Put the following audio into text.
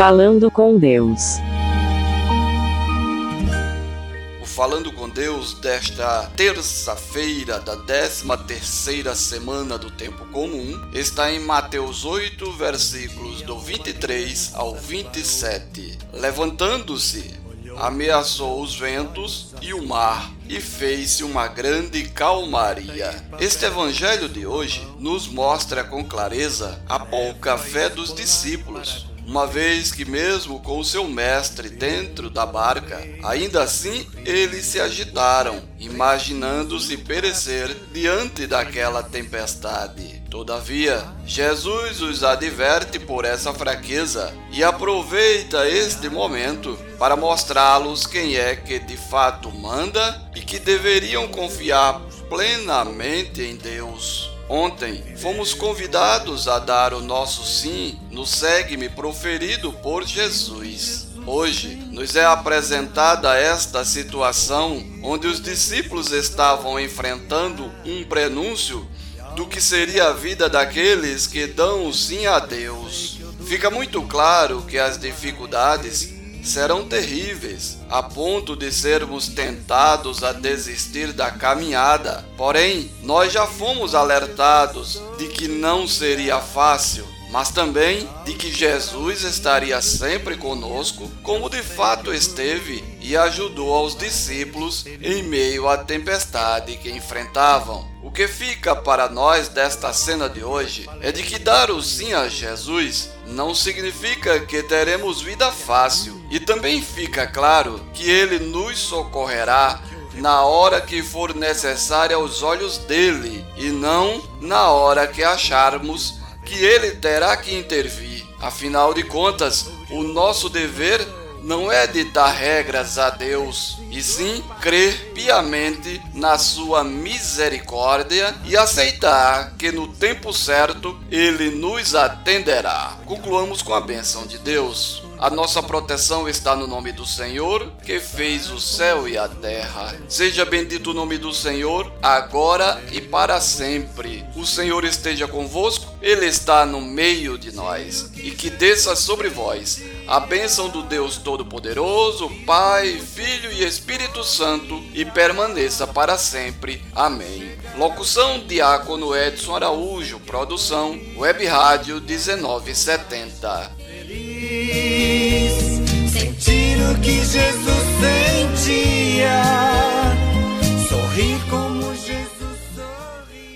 Falando com Deus. O Falando com Deus desta terça-feira da 13 terceira semana do tempo comum está em Mateus 8, versículos do 23 ao 27. Levantando-se, ameaçou os ventos e o mar e fez-se uma grande calmaria. Este evangelho de hoje nos mostra com clareza a pouca fé dos discípulos uma vez que, mesmo com o seu mestre dentro da barca, ainda assim eles se agitaram, imaginando-se perecer diante daquela tempestade. Todavia, Jesus os adverte por essa fraqueza e aproveita este momento para mostrá-los quem é que de fato manda e que deveriam confiar plenamente em Deus. Ontem fomos convidados a dar o nosso sim no segue-me proferido por Jesus. Hoje nos é apresentada esta situação onde os discípulos estavam enfrentando um prenúncio do que seria a vida daqueles que dão o sim a Deus. Fica muito claro que as dificuldades serão terríveis, a ponto de sermos tentados a desistir da caminhada. Porém, nós já fomos alertados de que não seria fácil, mas também de que Jesus estaria sempre conosco, como de fato esteve e ajudou aos discípulos em meio à tempestade que enfrentavam. O que fica para nós desta cena de hoje é de que dar o sim a Jesus não significa que teremos vida fácil, e também fica claro que Ele nos socorrerá na hora que for necessária aos olhos dele, e não na hora que acharmos que Ele terá que intervir. Afinal de contas, o nosso dever não é ditar regras a Deus, e sim crer piamente na sua misericórdia e aceitar que no tempo certo ele nos atenderá. Concluamos com a bênção de Deus. A nossa proteção está no nome do Senhor, que fez o céu e a terra. Seja bendito o nome do Senhor, agora e para sempre. O Senhor esteja convosco, Ele está no meio de nós. E que desça sobre vós a bênção do Deus Todo-Poderoso, Pai, Filho e Espírito Santo, e permaneça para sempre. Amém. Locução Diácono Edson Araújo, produção Web Rádio 1970 sentir o que Jesus sentia,